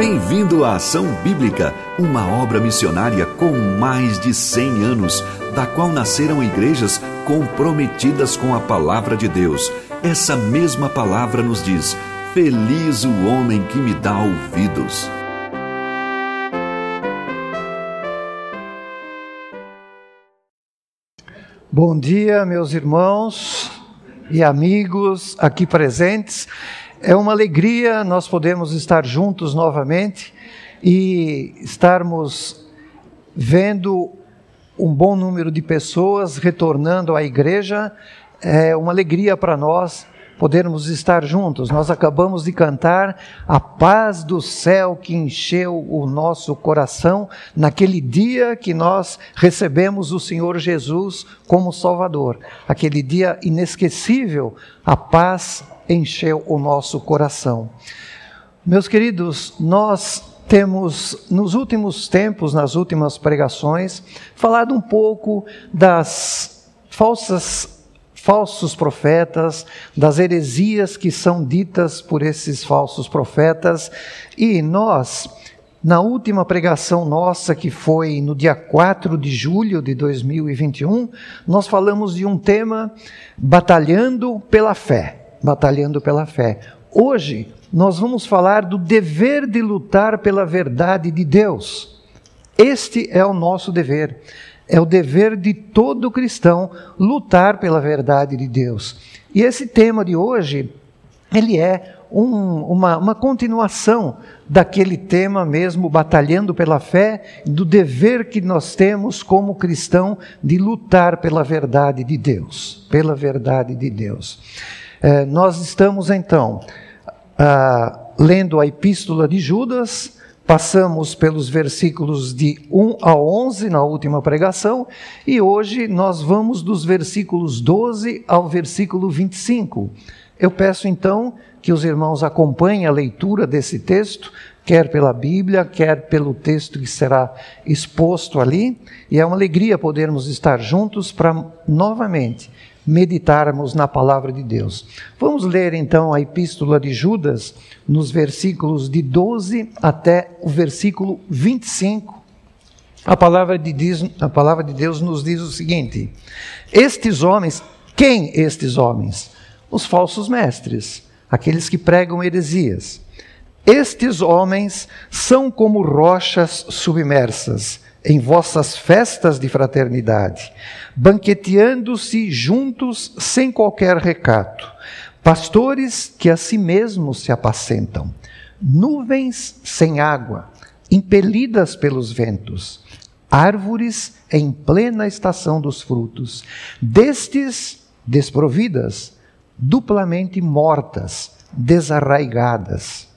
Bem-vindo à Ação Bíblica, uma obra missionária com mais de 100 anos, da qual nasceram igrejas comprometidas com a palavra de Deus. Essa mesma palavra nos diz: Feliz o homem que me dá ouvidos. Bom dia, meus irmãos e amigos aqui presentes. É uma alegria nós podemos estar juntos novamente e estarmos vendo um bom número de pessoas retornando à igreja. É uma alegria para nós podermos estar juntos. Nós acabamos de cantar a paz do céu que encheu o nosso coração naquele dia que nós recebemos o Senhor Jesus como Salvador. Aquele dia inesquecível, a paz encheu o nosso coração. Meus queridos, nós temos, nos últimos tempos, nas últimas pregações, falado um pouco das falsas falsos profetas, das heresias que são ditas por esses falsos profetas, e nós, na última pregação nossa, que foi no dia 4 de julho de 2021, nós falamos de um tema batalhando pela fé, batalhando pela fé. Hoje nós vamos falar do dever de lutar pela verdade de Deus. Este é o nosso dever. É o dever de todo cristão lutar pela verdade de Deus. E esse tema de hoje, ele é um, uma, uma continuação daquele tema mesmo, batalhando pela fé, do dever que nós temos como cristão de lutar pela verdade de Deus. Pela verdade de Deus. É, nós estamos então ah, lendo a epístola de Judas Passamos pelos versículos de 1 a 11 na última pregação e hoje nós vamos dos versículos 12 ao versículo 25. Eu peço então que os irmãos acompanhem a leitura desse texto, quer pela Bíblia, quer pelo texto que será exposto ali, e é uma alegria podermos estar juntos para novamente meditarmos na palavra de Deus. Vamos ler então a epístola de Judas, nos versículos de 12 até o versículo 25. A palavra de Deus, a palavra de Deus nos diz o seguinte: Estes homens, quem estes homens? Os falsos mestres, aqueles que pregam heresias. Estes homens são como rochas submersas em vossas festas de fraternidade, banqueteando-se juntos sem qualquer recato, pastores que a si mesmos se apacentam, nuvens sem água, impelidas pelos ventos, árvores em plena estação dos frutos, destes desprovidas, duplamente mortas, desarraigadas,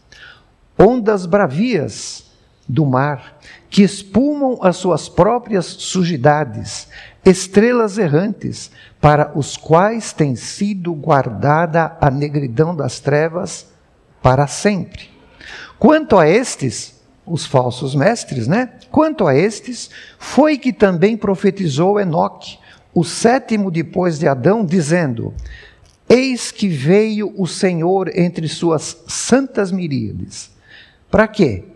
ondas bravias do mar, que espumam as suas próprias sujidades, estrelas errantes, para os quais tem sido guardada a negridão das trevas para sempre. Quanto a estes, os falsos mestres, né? Quanto a estes, foi que também profetizou Enoque, o sétimo depois de Adão, dizendo: Eis que veio o Senhor entre suas santas miríades. Para quê?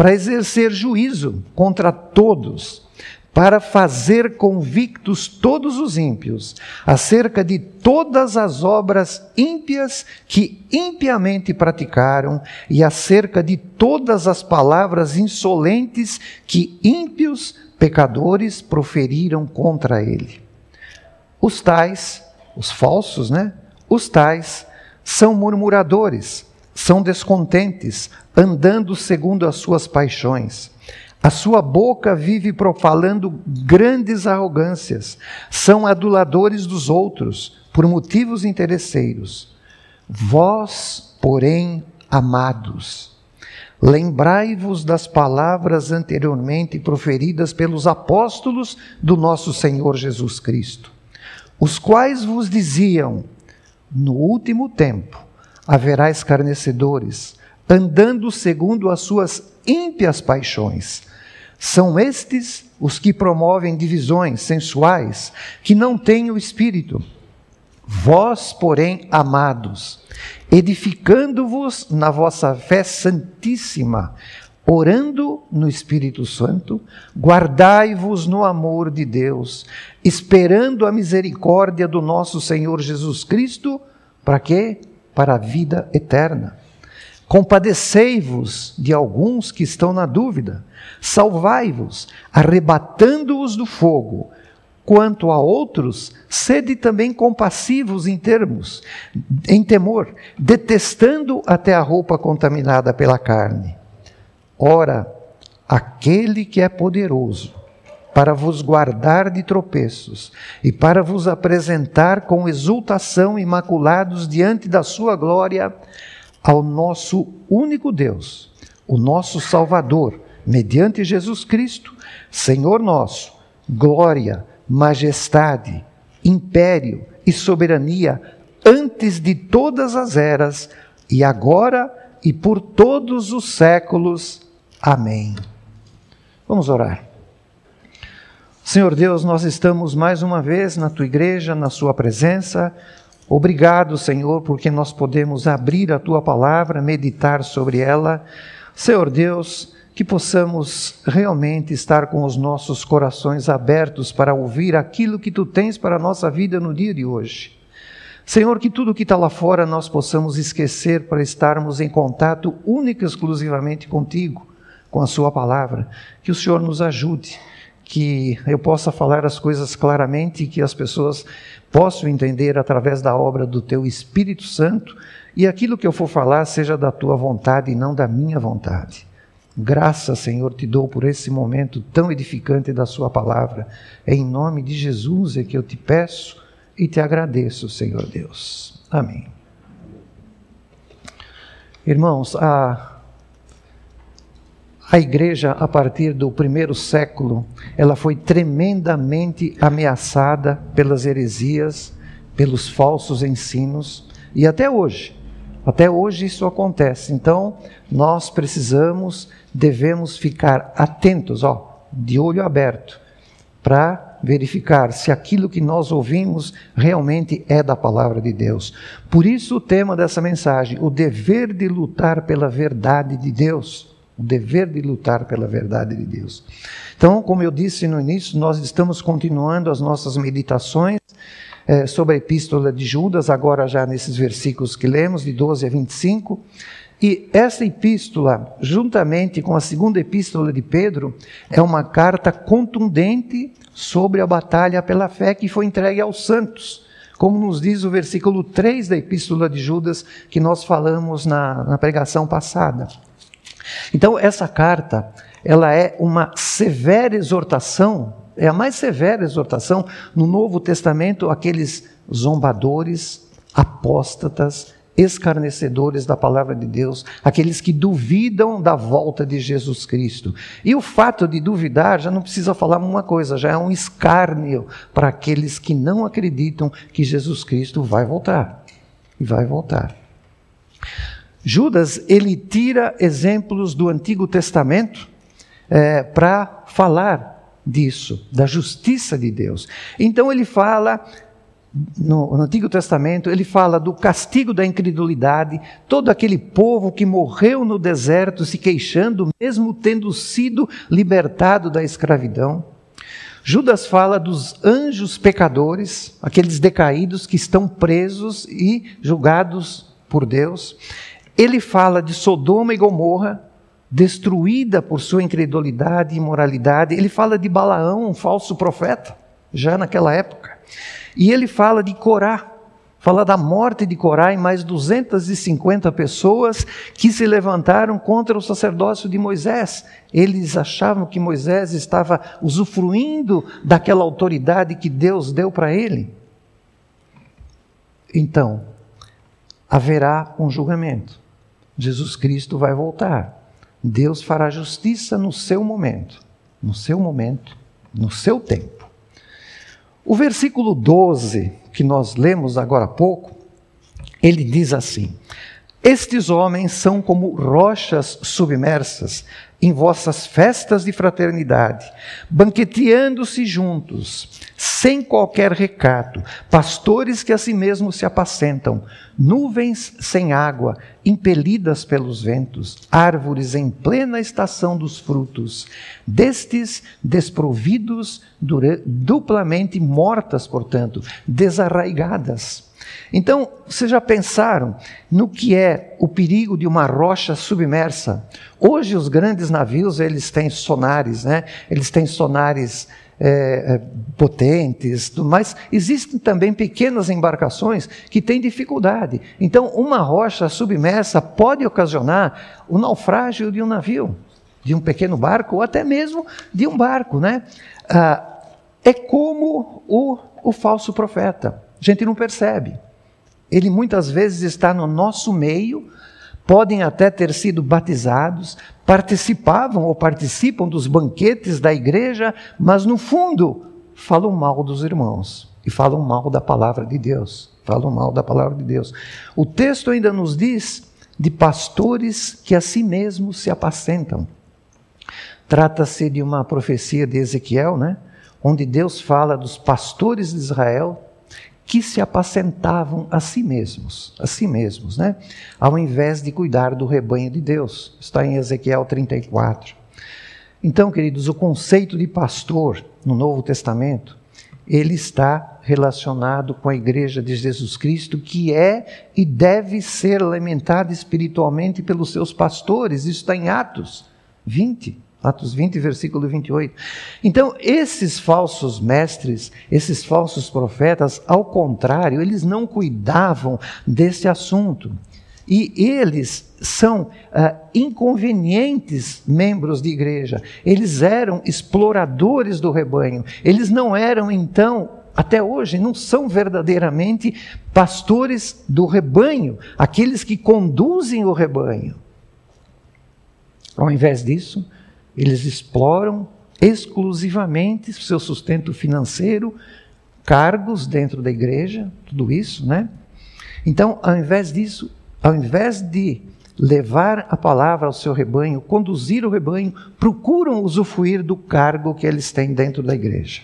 Para exercer juízo contra todos, para fazer convictos todos os ímpios acerca de todas as obras ímpias que impiamente praticaram e acerca de todas as palavras insolentes que ímpios pecadores proferiram contra ele. Os tais, os falsos, né? Os tais são murmuradores são descontentes, andando segundo as suas paixões. A sua boca vive profalando grandes arrogâncias, são aduladores dos outros, por motivos interesseiros. Vós, porém, amados, lembrai-vos das palavras anteriormente proferidas pelos apóstolos do nosso Senhor Jesus Cristo, os quais vos diziam: no último tempo haverá escarnecedores, andando segundo as suas ímpias paixões. São estes os que promovem divisões sensuais, que não têm o espírito. Vós, porém, amados, edificando-vos na vossa fé santíssima, orando no Espírito Santo, guardai-vos no amor de Deus, esperando a misericórdia do nosso Senhor Jesus Cristo, para quê? Para a vida eterna. Compadecei-vos de alguns que estão na dúvida, salvai-vos, arrebatando-os do fogo. Quanto a outros, sede também compassivos em termos, em temor, detestando até a roupa contaminada pela carne. Ora, aquele que é poderoso para vos guardar de tropeços e para vos apresentar com exultação imaculados diante da sua glória, ao nosso único Deus, o nosso Salvador, mediante Jesus Cristo, Senhor nosso, glória, majestade, império e soberania antes de todas as eras, e agora e por todos os séculos. Amém. Vamos orar. Senhor Deus, nós estamos mais uma vez na tua igreja, na sua presença. Obrigado, Senhor, porque nós podemos abrir a tua palavra, meditar sobre ela. Senhor Deus, que possamos realmente estar com os nossos corações abertos para ouvir aquilo que tu tens para a nossa vida no dia de hoje. Senhor, que tudo que está lá fora nós possamos esquecer para estarmos em contato único e exclusivamente contigo, com a Sua palavra. Que o Senhor nos ajude, que eu possa falar as coisas claramente e que as pessoas possam entender através da obra do Teu Espírito Santo e aquilo que eu for falar seja da Tua vontade e não da minha vontade. Graças, Senhor, te dou por esse momento tão edificante da Sua palavra. É em nome de Jesus é que eu te peço e te agradeço, Senhor Deus. Amém. Irmãos, a, a igreja, a partir do primeiro século, ela foi tremendamente ameaçada pelas heresias, pelos falsos ensinos, e até hoje. Até hoje isso acontece. Então, nós precisamos devemos ficar atentos, ó, de olho aberto, para verificar se aquilo que nós ouvimos realmente é da palavra de Deus. Por isso o tema dessa mensagem, o dever de lutar pela verdade de Deus. O dever de lutar pela verdade de Deus. Então, como eu disse no início, nós estamos continuando as nossas meditações é, sobre a epístola de Judas, agora já nesses versículos que lemos, de 12 a 25. E essa epístola, juntamente com a segunda epístola de Pedro, é uma carta contundente sobre a batalha pela fé que foi entregue aos santos, como nos diz o versículo 3 da epístola de Judas, que nós falamos na, na pregação passada. Então, essa carta, ela é uma severa exortação, é a mais severa exortação no Novo Testamento àqueles zombadores, apóstatas, escarnecedores da palavra de Deus, aqueles que duvidam da volta de Jesus Cristo. E o fato de duvidar já não precisa falar uma coisa, já é um escárnio para aqueles que não acreditam que Jesus Cristo vai voltar. E vai voltar. Judas, ele tira exemplos do Antigo Testamento é, para falar disso, da justiça de Deus. Então ele fala no, no, Antigo Testamento, ele fala do castigo da incredulidade, todo aquele povo que morreu no deserto se queixando, mesmo tendo sido libertado da escravidão. Judas fala dos anjos pecadores, aqueles decaídos que estão presos e julgados por Deus. Ele fala de Sodoma e Gomorra, destruída por sua incredulidade e imoralidade. Ele fala de Balaão, um falso profeta, já naquela época. E ele fala de Corá, fala da morte de Corá e mais 250 pessoas que se levantaram contra o sacerdócio de Moisés. Eles achavam que Moisés estava usufruindo daquela autoridade que Deus deu para ele. Então, haverá um julgamento. Jesus Cristo vai voltar. Deus fará justiça no seu momento, no seu momento, no seu tempo. O versículo 12, que nós lemos agora há pouco, ele diz assim: Estes homens são como rochas submersas, em vossas festas de fraternidade, banqueteando-se juntos, sem qualquer recato, pastores que a si mesmos se apacentam, nuvens sem água, impelidas pelos ventos, árvores em plena estação dos frutos, destes desprovidos, duplamente mortas, portanto, desarraigadas então, vocês já pensaram no que é o perigo de uma rocha submersa? Hoje os grandes navios eles têm sonares, né? Eles têm sonares é, potentes, mas existem também pequenas embarcações que têm dificuldade. Então, uma rocha submersa pode ocasionar o naufrágio de um navio, de um pequeno barco ou até mesmo de um barco, né? Ah, é como o, o falso profeta. A gente não percebe. Ele muitas vezes está no nosso meio, podem até ter sido batizados, participavam ou participam dos banquetes da igreja, mas no fundo falam mal dos irmãos e falam mal da palavra de Deus. Falam mal da palavra de Deus. O texto ainda nos diz de pastores que a si mesmos se apacentam. Trata-se de uma profecia de Ezequiel, né? onde Deus fala dos pastores de Israel que se apacentavam a si mesmos, a si mesmos, né? Ao invés de cuidar do rebanho de Deus. Está em Ezequiel 34. Então, queridos, o conceito de pastor no Novo Testamento, ele está relacionado com a igreja de Jesus Cristo, que é e deve ser alimentada espiritualmente pelos seus pastores. Isso está em Atos 20. Atos 20, versículo 28. Então, esses falsos mestres, esses falsos profetas, ao contrário, eles não cuidavam desse assunto. E eles são ah, inconvenientes membros de igreja. Eles eram exploradores do rebanho. Eles não eram, então, até hoje, não são verdadeiramente pastores do rebanho, aqueles que conduzem o rebanho. Ao invés disso, eles exploram exclusivamente seu sustento financeiro, cargos dentro da igreja, tudo isso, né? Então, ao invés disso, ao invés de levar a palavra ao seu rebanho, conduzir o rebanho, procuram usufruir do cargo que eles têm dentro da igreja.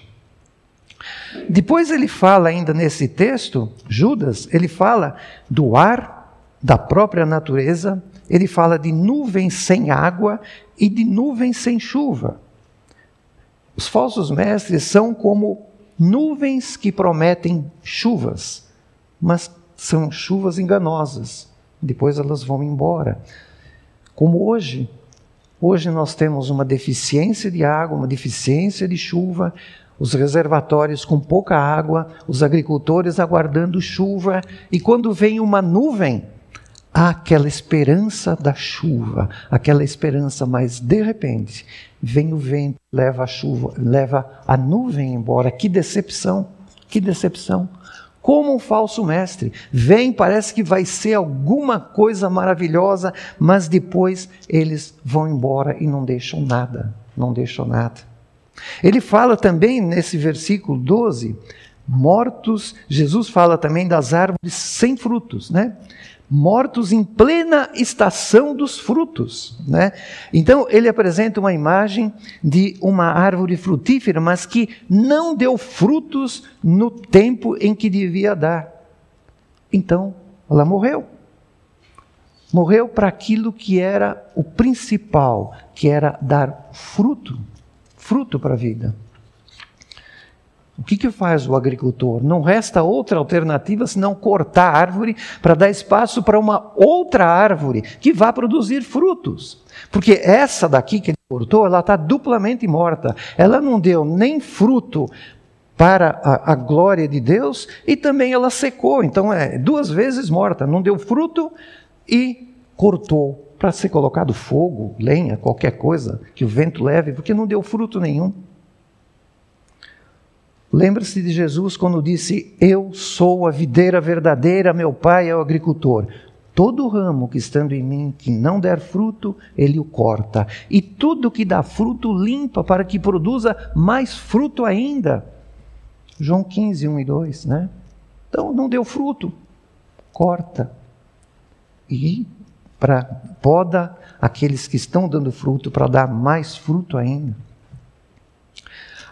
Depois ele fala ainda nesse texto, Judas, ele fala do ar, da própria natureza, ele fala de nuvens sem água e de nuvens sem chuva. Os falsos mestres são como nuvens que prometem chuvas, mas são chuvas enganosas. Depois elas vão embora. Como hoje, hoje nós temos uma deficiência de água, uma deficiência de chuva, os reservatórios com pouca água, os agricultores aguardando chuva, e quando vem uma nuvem, há aquela esperança da chuva, aquela esperança, mas de repente vem o vento, leva a chuva, leva a nuvem embora. Que decepção, que decepção. Como um falso mestre, vem, parece que vai ser alguma coisa maravilhosa, mas depois eles vão embora e não deixam nada, não deixam nada. Ele fala também nesse versículo 12, mortos, Jesus fala também das árvores sem frutos, né? Mortos em plena estação dos frutos. Né? Então, ele apresenta uma imagem de uma árvore frutífera, mas que não deu frutos no tempo em que devia dar. Então, ela morreu. Morreu para aquilo que era o principal, que era dar fruto fruto para a vida. O que, que faz o agricultor? Não resta outra alternativa senão cortar a árvore para dar espaço para uma outra árvore que vá produzir frutos. Porque essa daqui que ele cortou, ela está duplamente morta. Ela não deu nem fruto para a, a, glória de Deus e também ela secou. Então é duas vezes morta. Não deu fruto e cortou para ser colocado fogo, lenha, qualquer coisa que o vento leve, porque não deu fruto nenhum. Lembra-se de Jesus quando disse: Eu sou a videira verdadeira, meu pai é o agricultor. Todo ramo que estando em mim que não der fruto, ele o corta. E tudo que dá fruto, limpa para que produza mais fruto ainda. João 15, 1 e 2, né? Então, não deu fruto, corta. E para poda aqueles que estão dando fruto para dar mais fruto ainda.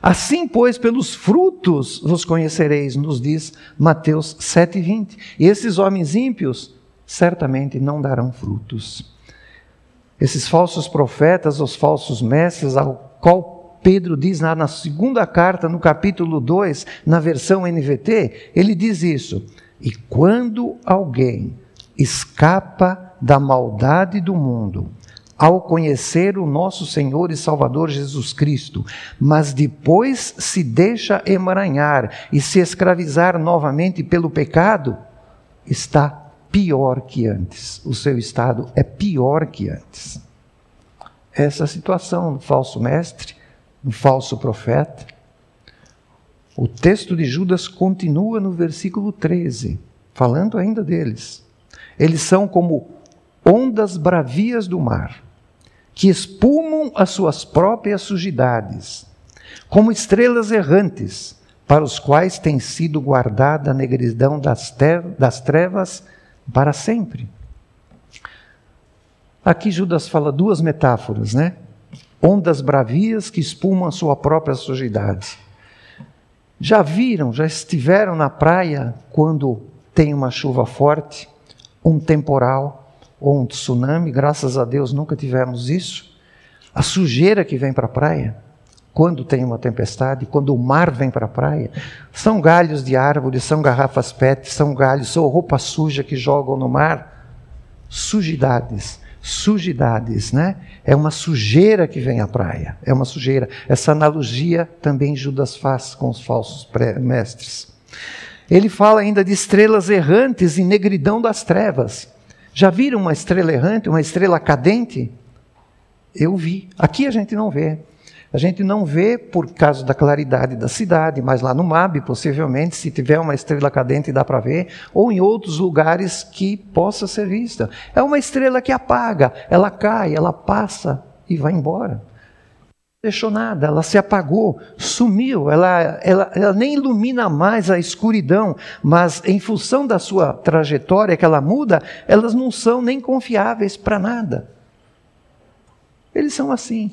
Assim, pois, pelos frutos vos conhecereis, nos diz Mateus 7,20. E esses homens ímpios certamente não darão frutos. Esses falsos profetas, os falsos mestres, ao qual Pedro diz lá na segunda carta, no capítulo 2, na versão NVT, ele diz isso. E quando alguém escapa da maldade do mundo, ao conhecer o nosso Senhor e Salvador Jesus Cristo, mas depois se deixa emaranhar e se escravizar novamente pelo pecado, está pior que antes. O seu estado é pior que antes. Essa situação do falso mestre, do falso profeta. O texto de Judas continua no versículo 13, falando ainda deles. Eles são como ondas bravias do mar, que espumam as suas próprias sujidades, como estrelas errantes, para os quais tem sido guardada a negridão das, das trevas para sempre. Aqui Judas fala duas metáforas, né? Ondas bravias que espumam a sua própria sujidade. Já viram, já estiveram na praia quando tem uma chuva forte, um temporal, ou um tsunami, graças a Deus nunca tivemos isso. A sujeira que vem para a praia, quando tem uma tempestade, quando o mar vem para a praia, são galhos de árvores, são garrafas PET, são galhos, são roupa suja que jogam no mar. Sujidades, sujidades, né? É uma sujeira que vem à praia, é uma sujeira. Essa analogia também Judas faz com os falsos mestres. Ele fala ainda de estrelas errantes e negridão das trevas. Já viram uma estrela errante, uma estrela cadente? Eu vi. Aqui a gente não vê. A gente não vê por causa da claridade da cidade, mas lá no MAB, possivelmente, se tiver uma estrela cadente, dá para ver, ou em outros lugares que possa ser vista. É uma estrela que apaga, ela cai, ela passa e vai embora deixou nada, ela se apagou, sumiu, ela, ela, ela nem ilumina mais a escuridão, mas em função da sua trajetória que ela muda, elas não são nem confiáveis para nada. Eles são assim,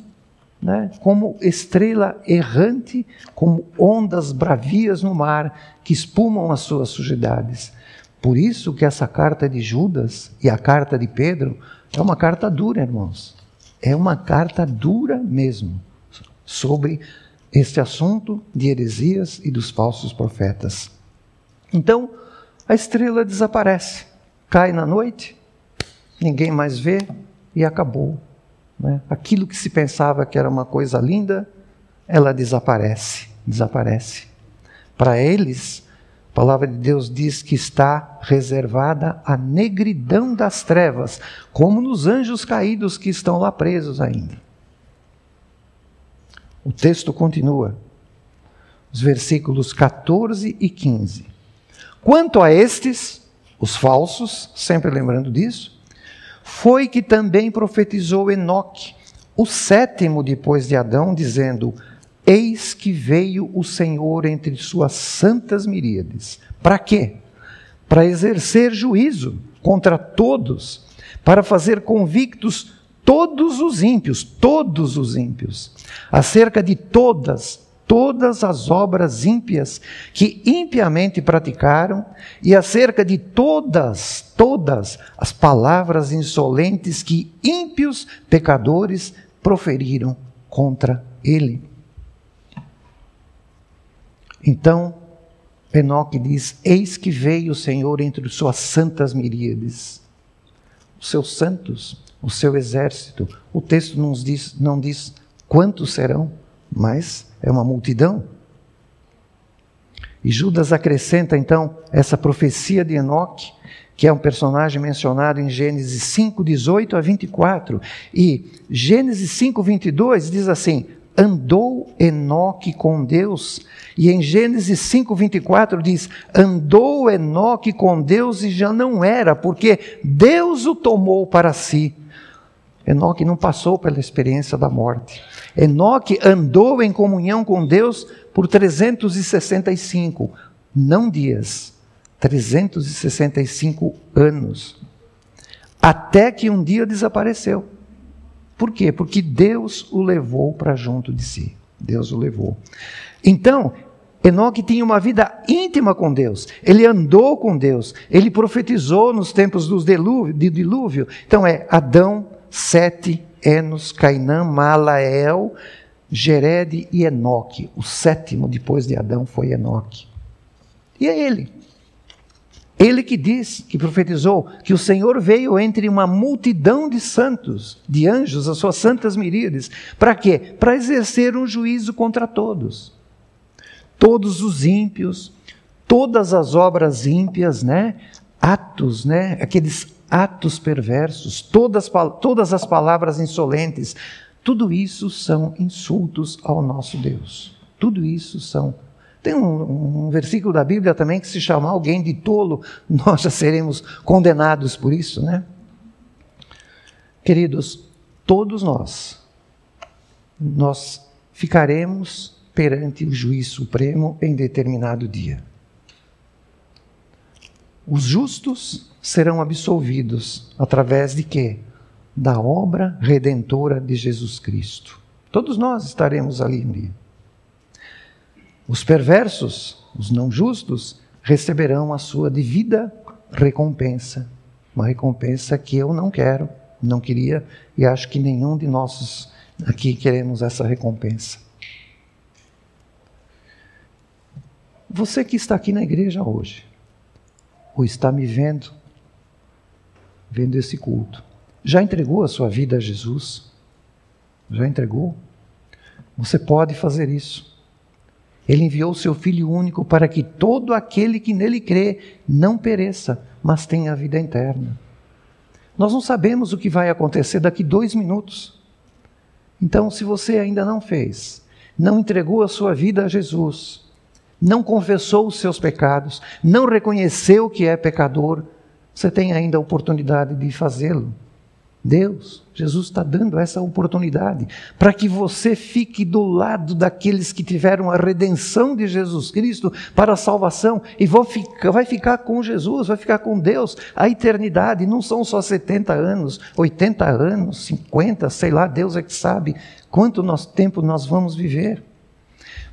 né? como estrela errante, como ondas bravias no mar que espumam as suas sujidades. Por isso que essa carta de Judas e a carta de Pedro é uma carta dura, irmãos. É uma carta dura mesmo sobre este assunto de heresias e dos falsos profetas. Então, a estrela desaparece, cai na noite, ninguém mais vê e acabou. Né? Aquilo que se pensava que era uma coisa linda, ela desaparece, desaparece. Para eles, a palavra de Deus diz que está reservada a negridão das trevas, como nos anjos caídos que estão lá presos ainda. O texto continua, os versículos 14 e 15. Quanto a estes, os falsos, sempre lembrando disso, foi que também profetizou Enoque, o sétimo depois de Adão, dizendo: Eis que veio o Senhor entre suas santas miríades. Para quê? Para exercer juízo contra todos, para fazer convictos todos os ímpios, todos os ímpios, acerca de todas, todas as obras ímpias que impiamente praticaram e acerca de todas, todas as palavras insolentes que ímpios pecadores proferiram contra ele. Então, Enoque diz: Eis que veio o Senhor entre suas santas miríades, os seus santos, o seu exército. O texto não diz, não diz quantos serão, mas é uma multidão. E Judas acrescenta então essa profecia de Enoque, que é um personagem mencionado em Gênesis 5, 18 a 24. E Gênesis 5, 22 diz assim: Andou Enoque com Deus. E em Gênesis 5, 24 diz: Andou Enoque com Deus e já não era, porque Deus o tomou para si. Enoque não passou pela experiência da morte. Enoque andou em comunhão com Deus por 365, não dias, 365 anos. até que um dia desapareceu. Por quê? Porque Deus o levou para junto de si. Deus o levou. Então, Enoque tinha uma vida íntima com Deus, ele andou com Deus, ele profetizou nos tempos dos dilúvio, de dilúvio. Então é Adão, Sete, Enos, Cainã, Malael, Gered e Enoque. O sétimo depois de Adão foi Enoque. E é ele. Ele que diz, que profetizou, que o Senhor veio entre uma multidão de santos, de anjos, as suas santas miríades. Para quê? Para exercer um juízo contra todos. Todos os ímpios, todas as obras ímpias, né? Atos, né? Aqueles atos perversos, todas, todas as palavras insolentes, tudo isso são insultos ao nosso Deus. Tudo isso são tem um, um, versículo da Bíblia também que se chamar alguém de tolo, nós já seremos condenados por isso, né? Queridos, todos nós, nós ficaremos perante o juiz supremo em determinado dia. Os justos serão absolvidos através de quê? Da obra redentora de Jesus Cristo. Todos nós estaremos ali um dia. Os perversos, os não justos, receberão a sua devida recompensa. Uma recompensa que eu não quero, não queria e acho que nenhum de nós aqui queremos essa recompensa. Você que está aqui na igreja hoje, ou está me vendo, vendo esse culto, já entregou a sua vida a Jesus? Já entregou? Você pode fazer isso. Ele enviou seu Filho único para que todo aquele que nele crê não pereça, mas tenha a vida eterna. Nós não sabemos o que vai acontecer daqui dois minutos. Então, se você ainda não fez, não entregou a sua vida a Jesus, não confessou os seus pecados, não reconheceu que é pecador, você tem ainda a oportunidade de fazê-lo. Deus, Jesus está dando essa oportunidade para que você fique do lado daqueles que tiveram a redenção de Jesus Cristo para a salvação e ficar, vai ficar com Jesus, vai ficar com Deus a eternidade. Não são só 70 anos, 80 anos, 50, sei lá, Deus é que sabe quanto nosso tempo nós vamos viver.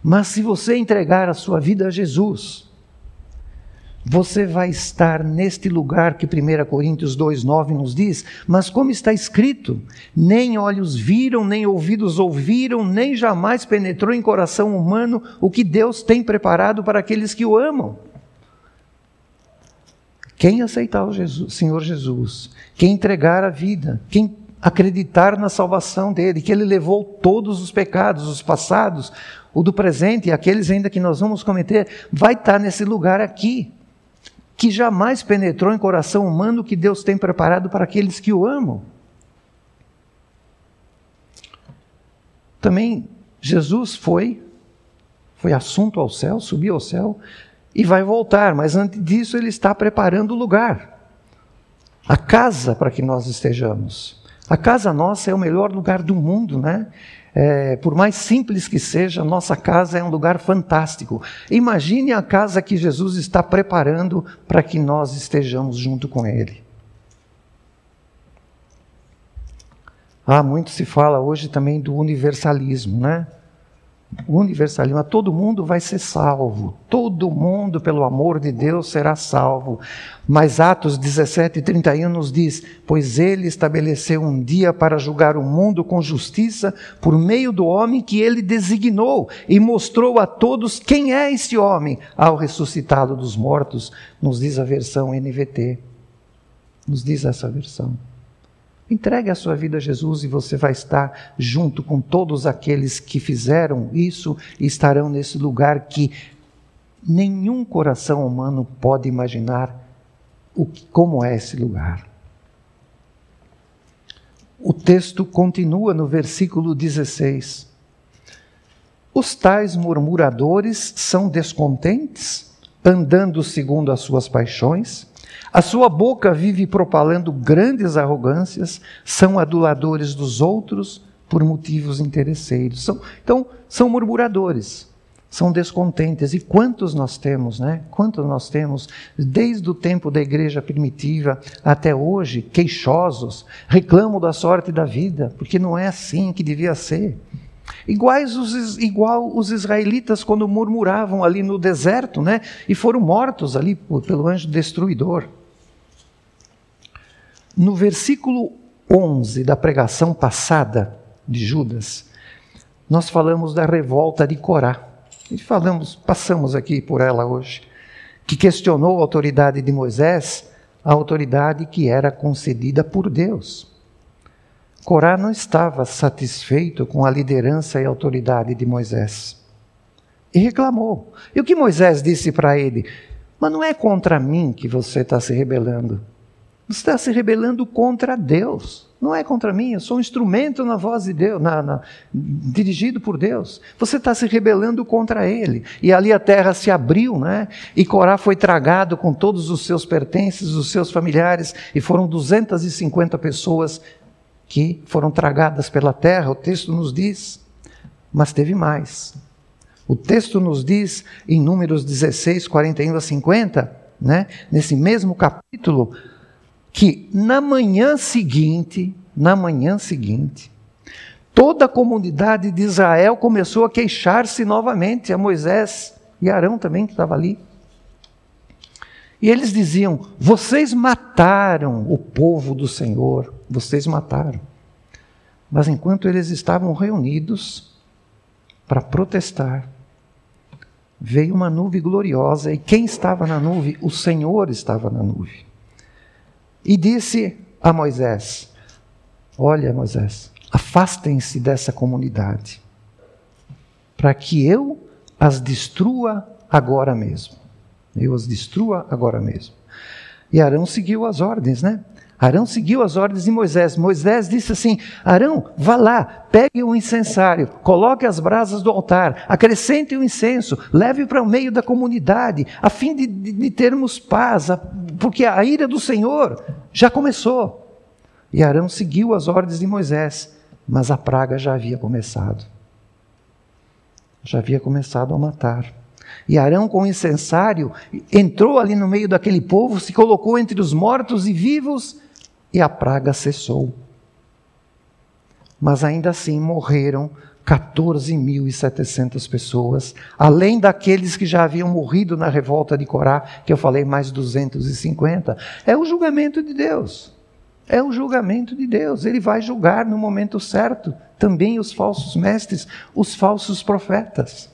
Mas se você entregar a sua vida a Jesus, você vai estar neste lugar que 1 Coríntios 2,9 nos diz, mas como está escrito: nem olhos viram, nem ouvidos ouviram, nem jamais penetrou em coração humano o que Deus tem preparado para aqueles que o amam. Quem aceitar o Jesus, Senhor Jesus, quem entregar a vida, quem acreditar na salvação dele, que ele levou todos os pecados, os passados, o do presente e aqueles ainda que nós vamos cometer, vai estar nesse lugar aqui que jamais penetrou em coração humano que Deus tem preparado para aqueles que o amam. Também Jesus foi, foi assunto ao céu, subiu ao céu e vai voltar, mas antes disso ele está preparando o lugar, a casa para que nós estejamos. A casa nossa é o melhor lugar do mundo, né? É, por mais simples que seja, nossa casa é um lugar fantástico. Imagine a casa que Jesus está preparando para que nós estejamos junto com Ele. Ah, muito se fala hoje também do universalismo, né? Universalismo, todo mundo vai ser salvo, todo mundo, pelo amor de Deus, será salvo. Mas Atos 17, 31 nos diz: Pois ele estabeleceu um dia para julgar o mundo com justiça por meio do homem que ele designou, e mostrou a todos quem é esse homem ao ressuscitá-lo dos mortos, nos diz a versão NVT. Nos diz essa versão. Entregue a sua vida a Jesus e você vai estar junto com todos aqueles que fizeram isso e estarão nesse lugar que nenhum coração humano pode imaginar o que, como é esse lugar. O texto continua no versículo 16. Os tais murmuradores são descontentes, andando segundo as suas paixões, a sua boca vive propalando grandes arrogâncias, são aduladores dos outros por motivos interesseiros. São, então, são murmuradores. são descontentes. E quantos nós temos, né? Quantos nós temos, desde o tempo da igreja primitiva até hoje, queixosos, reclamam da sorte da vida, porque não é assim que devia ser. Iguais os, igual os israelitas quando murmuravam ali no deserto, né? E foram mortos ali pelo anjo destruidor. No versículo 11 da pregação passada de Judas, nós falamos da revolta de Corá. E falamos, passamos aqui por ela hoje, que questionou a autoridade de Moisés, a autoridade que era concedida por Deus. Corá não estava satisfeito com a liderança e autoridade de Moisés. E reclamou. E o que Moisés disse para ele? Mas não é contra mim que você está se rebelando. Você está se rebelando contra Deus. Não é contra mim, eu sou um instrumento na voz de Deus, na, na, dirigido por Deus. Você está se rebelando contra Ele. E ali a terra se abriu, né? E Corá foi tragado com todos os seus pertences, os seus familiares, e foram 250 pessoas que foram tragadas pela terra, o texto nos diz. Mas teve mais. O texto nos diz, em Números 16, 41 a 50, né? nesse mesmo capítulo, que na manhã seguinte, na manhã seguinte, toda a comunidade de Israel começou a queixar-se novamente a Moisés e Arão também que estava ali. E eles diziam: Vocês mataram o povo do Senhor, vocês mataram. Mas enquanto eles estavam reunidos para protestar, veio uma nuvem gloriosa, e quem estava na nuvem? O Senhor estava na nuvem e disse a Moisés: Olha, Moisés, afastem-se dessa comunidade, para que eu as destrua agora mesmo. Eu as destrua agora mesmo. E Arão seguiu as ordens, né? Arão seguiu as ordens de Moisés. Moisés disse assim: Arão, vá lá, pegue o incensário, coloque as brasas do altar, acrescente o incenso, leve para o meio da comunidade, a fim de, de, de termos paz, porque a ira do Senhor já começou. E Arão seguiu as ordens de Moisés, mas a praga já havia começado. Já havia começado a matar. E Arão, com o incensário, entrou ali no meio daquele povo, se colocou entre os mortos e vivos e a praga cessou. Mas ainda assim morreram 14.700 pessoas, além daqueles que já haviam morrido na revolta de Corá, que eu falei mais 250. É o julgamento de Deus. É o julgamento de Deus. Ele vai julgar no momento certo também os falsos mestres, os falsos profetas.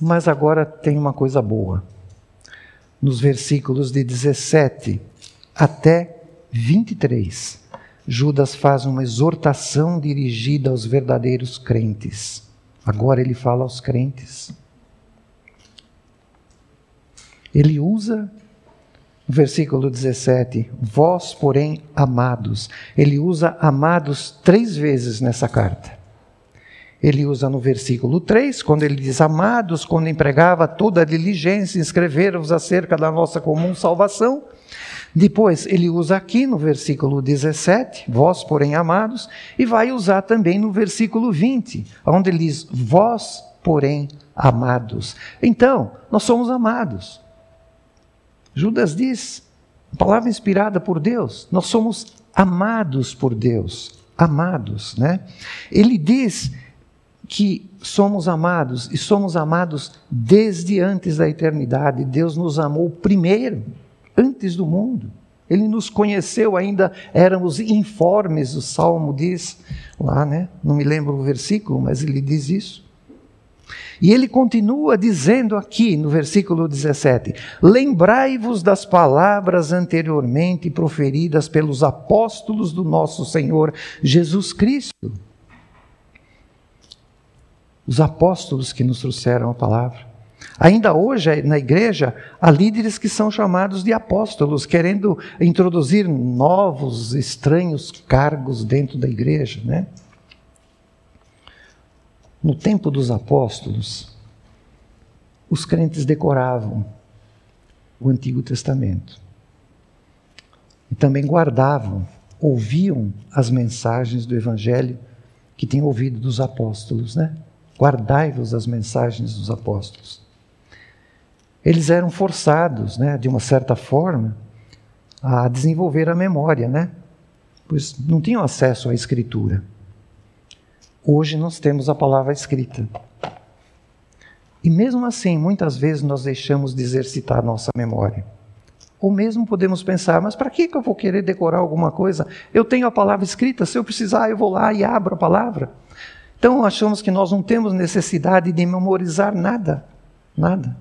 Mas agora tem uma coisa boa nos versículos de 17 até 23, Judas faz uma exortação dirigida aos verdadeiros crentes. Agora ele fala aos crentes. Ele usa versículo 17, vós, porém, amados. Ele usa amados três vezes nessa carta. Ele usa no versículo 3, quando ele diz: Amados, quando empregava toda a diligência em escrever-vos acerca da nossa comum salvação. Depois, ele usa aqui no versículo 17, vós, porém, amados, e vai usar também no versículo 20, onde ele diz: Vós, porém, amados. Então, nós somos amados. Judas diz, palavra inspirada por Deus, nós somos amados por Deus. Amados, né? Ele diz que somos amados e somos amados desde antes da eternidade. Deus nos amou primeiro, antes do mundo. Ele nos conheceu ainda, éramos informes, o Salmo diz lá, né? Não me lembro o versículo, mas ele diz isso. E ele continua dizendo aqui no versículo 17: Lembrai-vos das palavras anteriormente proferidas pelos apóstolos do nosso Senhor Jesus Cristo os apóstolos que nos trouxeram a palavra. Ainda hoje, na igreja, há líderes que são chamados de apóstolos, querendo introduzir novos, estranhos cargos dentro da igreja. Né? No tempo dos apóstolos, os crentes decoravam o Antigo Testamento e também guardavam, ouviam as mensagens do Evangelho que tem ouvido dos apóstolos, né? Guardai-vos as mensagens dos apóstolos. Eles eram forçados, né, de uma certa forma, a desenvolver a memória, né? Pois não tinham acesso à escritura. Hoje nós temos a palavra escrita. E mesmo assim, muitas vezes nós deixamos de exercitar nossa memória. Ou mesmo podemos pensar, mas para que eu vou querer decorar alguma coisa? Eu tenho a palavra escrita, se eu precisar, eu vou lá e abro a palavra. Então achamos que nós não temos necessidade de memorizar nada. Nada.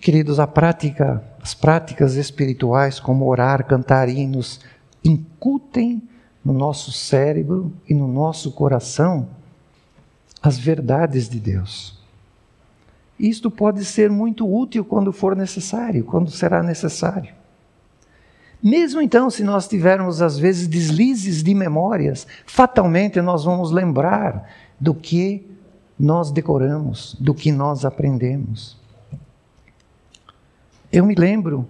Queridos, a prática, as práticas espirituais, como orar, cantar hinos, incutem no nosso cérebro e no nosso coração as verdades de Deus. Isto pode ser muito útil quando for necessário, quando será necessário. Mesmo então, se nós tivermos às vezes deslizes de memórias, fatalmente nós vamos lembrar do que nós decoramos, do que nós aprendemos. Eu me lembro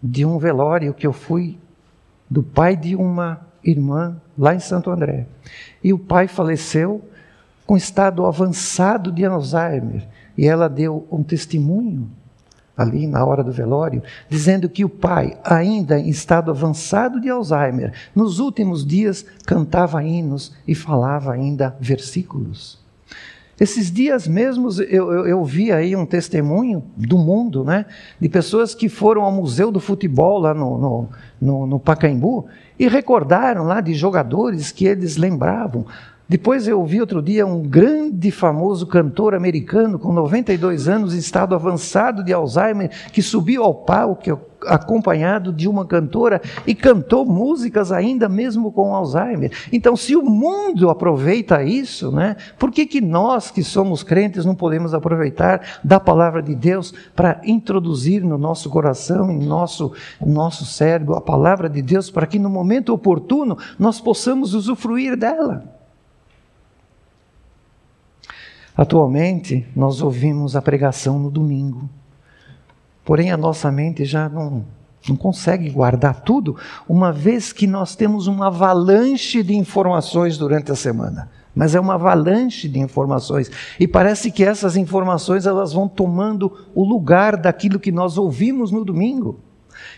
de um velório que eu fui do pai de uma irmã lá em Santo André. E o pai faleceu com estado avançado de Alzheimer. E ela deu um testemunho ali na hora do velório, dizendo que o pai, ainda em estado avançado de Alzheimer, nos últimos dias cantava hinos e falava ainda versículos. Esses dias mesmos eu, eu, eu, vi aí um testemunho do mundo, né? De pessoas que foram ao Museu do Futebol lá no, no, no, no Pacaembu e recordaram lá de jogadores que eles lembravam. Depois eu vi outro dia um grande famoso cantor americano com 92 anos em estado avançado de Alzheimer que subiu ao palco acompanhado de uma cantora e cantou músicas ainda mesmo com Alzheimer. Então, se o mundo aproveita isso, né, por que, que nós que somos crentes não podemos aproveitar da palavra de Deus para introduzir no nosso coração, em nosso, nosso cérebro, a palavra de Deus, para que no momento oportuno nós possamos usufruir dela? Atualmente, nós ouvimos a pregação no domingo, porém a nossa mente já não, não consegue guardar tudo, uma vez que nós temos uma avalanche de informações durante a semana. Mas é uma avalanche de informações e parece que essas informações elas vão tomando o lugar daquilo que nós ouvimos no domingo.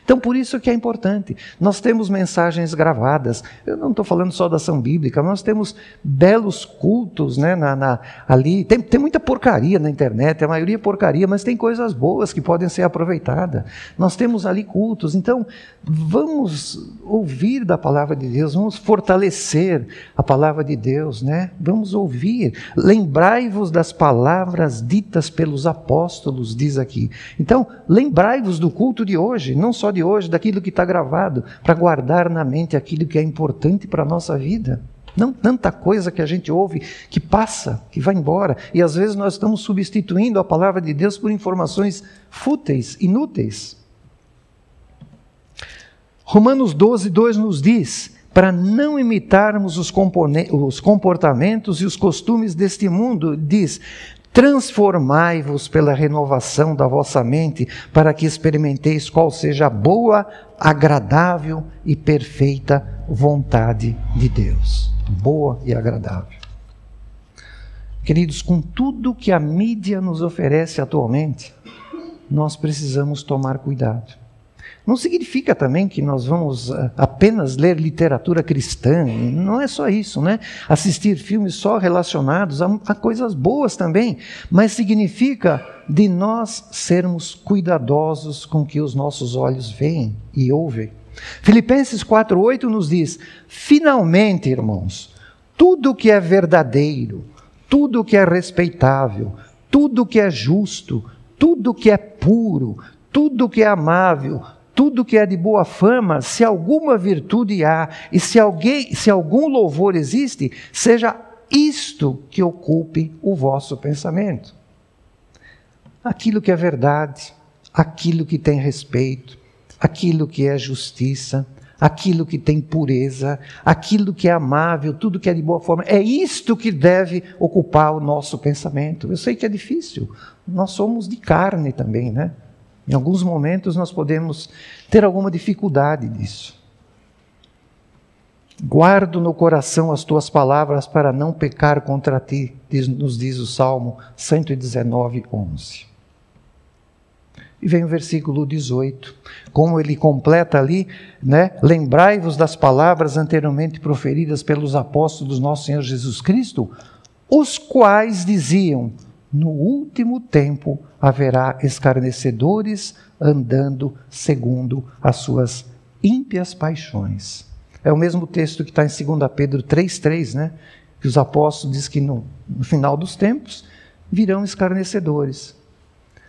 Então, por isso que é importante. Nós temos mensagens gravadas. Eu não estou falando só da ação bíblica, nós temos belos cultos né, na, na, ali. Tem, tem muita porcaria na internet, a maioria é porcaria, mas tem coisas boas que podem ser aproveitadas. Nós temos ali cultos. Então, vamos ouvir da palavra de Deus, vamos fortalecer a palavra de Deus, né? Vamos ouvir. Lembrai-vos das palavras ditas pelos apóstolos, diz aqui. Então, lembrai-vos do culto de hoje, não só de hoje, daquilo que está gravado, para guardar na mente aquilo que é importante para a nossa vida. Não tanta coisa que a gente ouve que passa, que vai embora. E às vezes nós estamos substituindo a palavra de Deus por informações fúteis, inúteis. Romanos 12, 2 nos diz: para não imitarmos os, os comportamentos e os costumes deste mundo, diz: Transformai-vos pela renovação da vossa mente, para que experimenteis qual seja a boa, agradável e perfeita vontade de Deus. Boa e agradável. Queridos, com tudo que a mídia nos oferece atualmente, nós precisamos tomar cuidado. Não significa também que nós vamos eh, apenas ler literatura cristã, não é só isso, né? Assistir filmes só relacionados a, a coisas boas também, mas significa de nós sermos cuidadosos com o que os nossos olhos veem e ouvem. Filipenses 4:8 nos diz: "Finalmente, irmãos, tudo que é verdadeiro, tudo que é respeitável, tudo que é justo, tudo que é puro, tudo que é amável, tudo que é de boa fama, se alguma virtude há e se alguém, se algum louvor existe, seja isto que ocupe o vosso pensamento. Aquilo que é verdade, aquilo que tem respeito, aquilo que é justiça, aquilo que tem pureza, aquilo que é amável, tudo que é de boa forma. É isto que deve ocupar o nosso pensamento. Eu sei que é difícil. Nós somos de carne também, né? Em alguns momentos nós podemos ter alguma dificuldade disso. Guardo no coração as tuas palavras para não pecar contra ti, nos diz o Salmo 119, 11. E vem o versículo 18, como ele completa ali, né? Lembrai-vos das palavras anteriormente proferidas pelos apóstolos do nosso Senhor Jesus Cristo, os quais diziam: No último tempo haverá escarnecedores andando segundo as suas ímpias paixões. É o mesmo texto que está em 2 Pedro 3,3, né? Que os apóstolos dizem que no, no final dos tempos virão escarnecedores.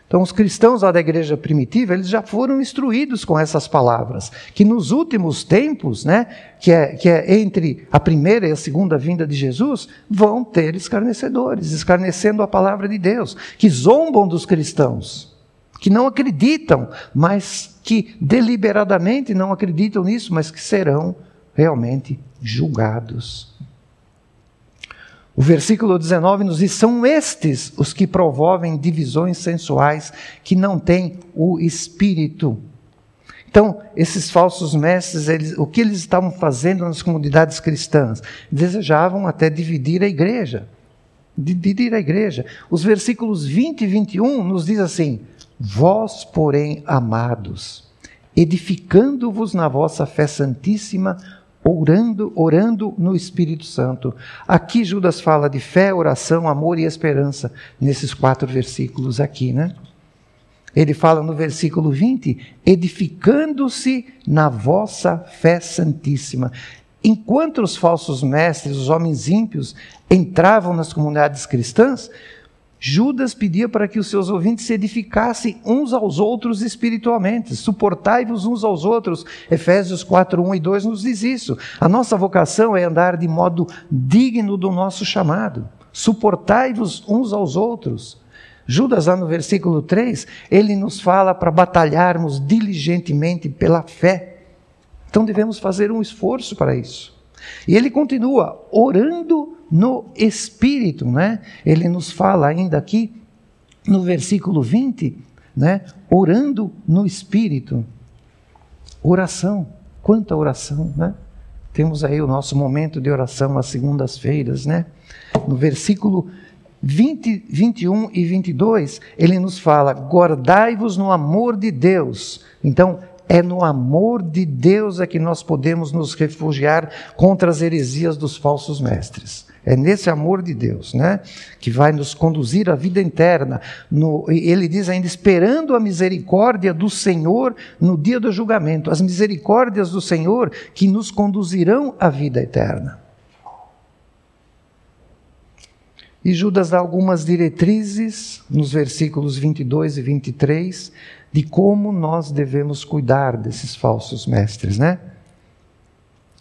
Então, os cristãos lá da igreja primitiva, eles já foram instruídos com essas palavras, que nos últimos tempos, né, que é, que é entre a primeira e a segunda vinda de Jesus, vão ter escarnecedores, escarnecendo a palavra de Deus, que zombam dos cristãos, que não acreditam, mas que deliberadamente não acreditam nisso, mas que serão realmente julgados. O versículo 19 nos diz: são estes os que promovem divisões sensuais que não têm o espírito. Então, esses falsos mestres, eles, o que eles estavam fazendo nas comunidades cristãs? Desejavam até dividir a igreja. Dividir a igreja. Os versículos 20 e 21 nos diz assim: Vós, porém, amados, edificando-vos na vossa fé santíssima, orando, orando no Espírito Santo. Aqui Judas fala de fé, oração, amor e esperança, nesses quatro versículos aqui, né? Ele fala no versículo 20: edificando-se na vossa fé santíssima. Enquanto os falsos mestres, os homens ímpios, entravam nas comunidades cristãs, Judas pedia para que os seus ouvintes se edificassem uns aos outros espiritualmente, suportai-vos uns aos outros. Efésios 4, 1 e 2 nos diz isso. A nossa vocação é andar de modo digno do nosso chamado. Suportai-vos uns aos outros. Judas, lá no versículo 3, ele nos fala para batalharmos diligentemente pela fé. Então devemos fazer um esforço para isso. E ele continua orando no Espírito, né? Ele nos fala ainda aqui no versículo 20, né? Orando no Espírito. Oração, quanta oração, né? Temos aí o nosso momento de oração às segundas-feiras, né? No versículo 20, 21 e 22, ele nos fala: guardai-vos no amor de Deus. Então, é no amor de Deus é que nós podemos nos refugiar contra as heresias dos falsos mestres. É nesse amor de Deus, né, que vai nos conduzir à vida eterna. No, ele diz ainda esperando a misericórdia do Senhor no dia do julgamento, as misericórdias do Senhor que nos conduzirão à vida eterna. E Judas dá algumas diretrizes nos versículos 22 e 23 de como nós devemos cuidar desses falsos mestres, né?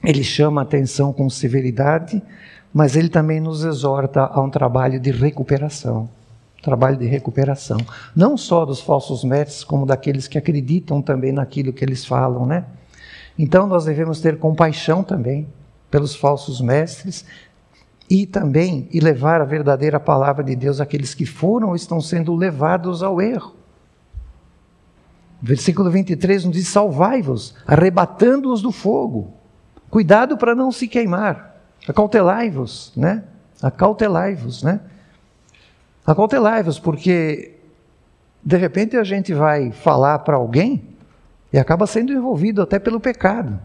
Ele chama a atenção com severidade, mas ele também nos exorta a um trabalho de recuperação. Trabalho de recuperação. Não só dos falsos mestres, como daqueles que acreditam também naquilo que eles falam, né? Então nós devemos ter compaixão também pelos falsos mestres e também e levar a verdadeira palavra de Deus àqueles que foram ou estão sendo levados ao erro. Versículo 23 nos diz: Salvai-vos, arrebatando-os do fogo. Cuidado para não se queimar. Acautelai-vos, né? Acautelai-vos, né? Acautelai-vos, porque de repente a gente vai falar para alguém e acaba sendo envolvido até pelo pecado.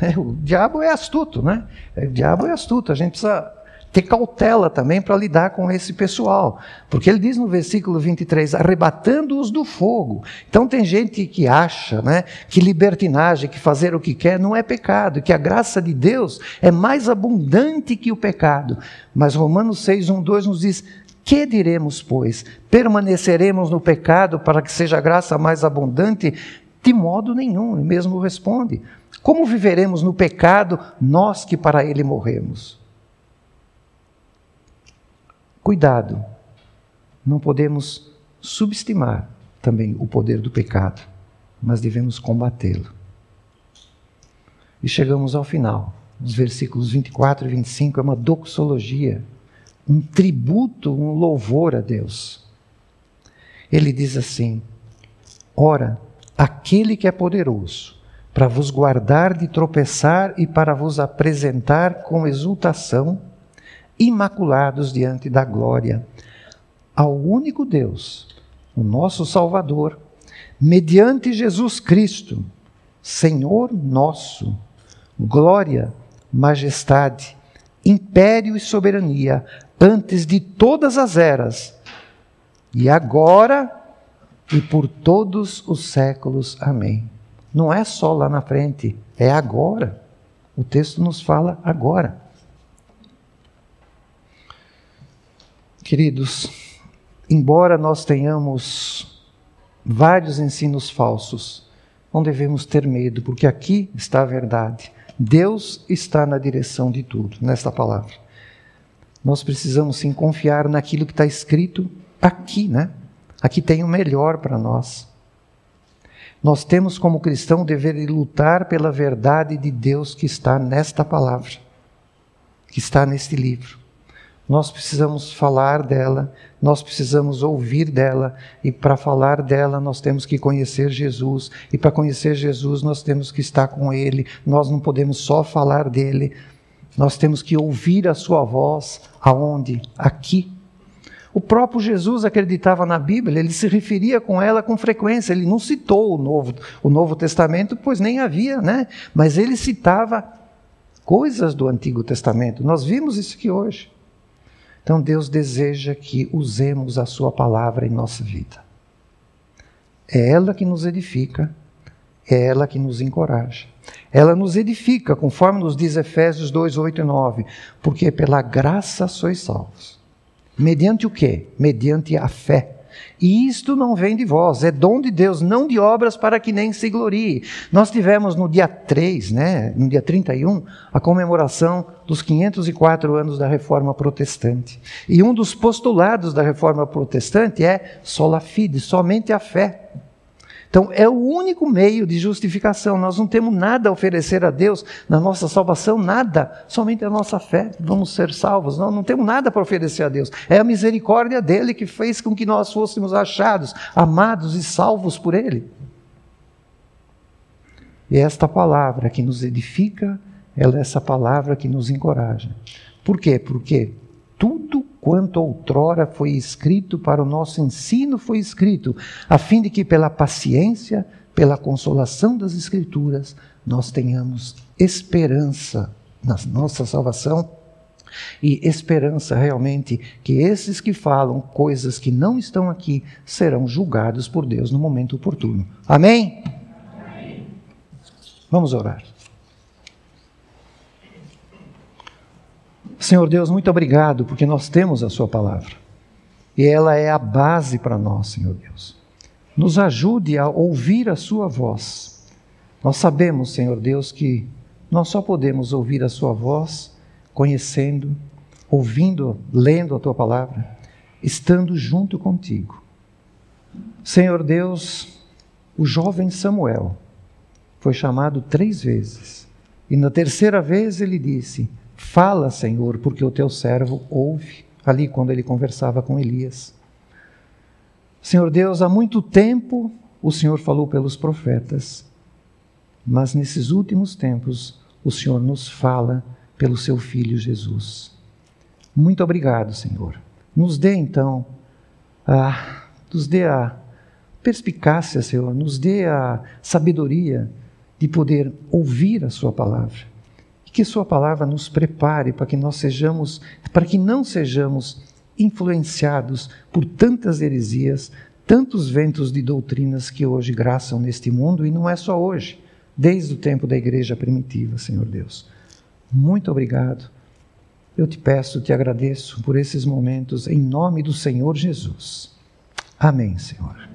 O diabo é astuto, né? O diabo é astuto. A gente precisa ter cautela também para lidar com esse pessoal. Porque ele diz no versículo 23, arrebatando-os do fogo. Então tem gente que acha né, que libertinagem, que fazer o que quer não é pecado, que a graça de Deus é mais abundante que o pecado. Mas Romanos 6, 1, 2 nos diz, que diremos, pois? Permaneceremos no pecado para que seja a graça mais abundante? De modo nenhum, ele mesmo responde. Como viveremos no pecado, nós que para ele morremos? Cuidado, não podemos subestimar também o poder do pecado, mas devemos combatê-lo. E chegamos ao final. Os versículos 24 e 25 é uma doxologia, um tributo, um louvor a Deus. Ele diz assim: Ora, aquele que é poderoso para vos guardar de tropeçar e para vos apresentar com exultação, imaculados diante da glória, ao único Deus, o nosso Salvador, mediante Jesus Cristo, Senhor nosso, glória, majestade, império e soberania, antes de todas as eras, e agora e por todos os séculos. Amém. Não é só lá na frente, é agora. O texto nos fala agora. Queridos, embora nós tenhamos vários ensinos falsos, não devemos ter medo, porque aqui está a verdade. Deus está na direção de tudo, nesta palavra. Nós precisamos sim confiar naquilo que está escrito aqui, né? Aqui tem o melhor para nós. Nós temos como cristão o dever de lutar pela verdade de Deus que está nesta palavra, que está neste livro. Nós precisamos falar dela, nós precisamos ouvir dela, e para falar dela nós temos que conhecer Jesus, e para conhecer Jesus nós temos que estar com Ele, nós não podemos só falar dele, nós temos que ouvir a Sua voz, aonde? Aqui. O próprio Jesus acreditava na Bíblia, ele se referia com ela com frequência, ele não citou o Novo, o Novo Testamento, pois nem havia, né? Mas ele citava coisas do Antigo Testamento, nós vimos isso aqui hoje. Então Deus deseja que usemos a Sua palavra em nossa vida. É ela que nos edifica, é ela que nos encoraja. Ela nos edifica, conforme nos diz Efésios 2, 8 e 9, porque pela graça sois salvos. Mediante o quê? Mediante a fé. E isto não vem de vós, é dom de Deus, não de obras para que nem se glorie. Nós tivemos no dia 3, né, no dia 31, a comemoração dos 504 anos da Reforma Protestante. E um dos postulados da Reforma Protestante é sola fide, somente a fé. Então, é o único meio de justificação. Nós não temos nada a oferecer a Deus na nossa salvação, nada. Somente a nossa fé. Vamos ser salvos. Não, não temos nada para oferecer a Deus. É a misericórdia dele que fez com que nós fôssemos achados, amados e salvos por ele. E esta palavra que nos edifica, ela é essa palavra que nos encoraja. Por quê? Porque tudo quanto outrora foi escrito para o nosso ensino foi escrito, a fim de que pela paciência, pela consolação das Escrituras, nós tenhamos esperança na nossa salvação e esperança realmente que esses que falam coisas que não estão aqui serão julgados por Deus no momento oportuno. Amém? Amém. Vamos orar. Senhor Deus, muito obrigado porque nós temos a Sua palavra e ela é a base para nós, Senhor Deus. Nos ajude a ouvir a Sua voz. Nós sabemos, Senhor Deus, que nós só podemos ouvir a Sua voz conhecendo, ouvindo, lendo a Tua palavra, estando junto contigo. Senhor Deus, o jovem Samuel foi chamado três vezes e na terceira vez ele disse: Fala, Senhor, porque o teu servo ouve. Ali, quando ele conversava com Elias. Senhor Deus, há muito tempo o Senhor falou pelos profetas, mas nesses últimos tempos o Senhor nos fala pelo seu Filho Jesus. Muito obrigado, Senhor. Nos dê então, a, nos dê a perspicácia, Senhor, nos dê a sabedoria de poder ouvir a Sua palavra que Sua palavra nos prepare para que nós sejamos, para que não sejamos influenciados por tantas heresias, tantos ventos de doutrinas que hoje graçam neste mundo, e não é só hoje, desde o tempo da igreja primitiva, Senhor Deus. Muito obrigado. Eu te peço, te agradeço por esses momentos, em nome do Senhor Jesus. Amém, Senhor.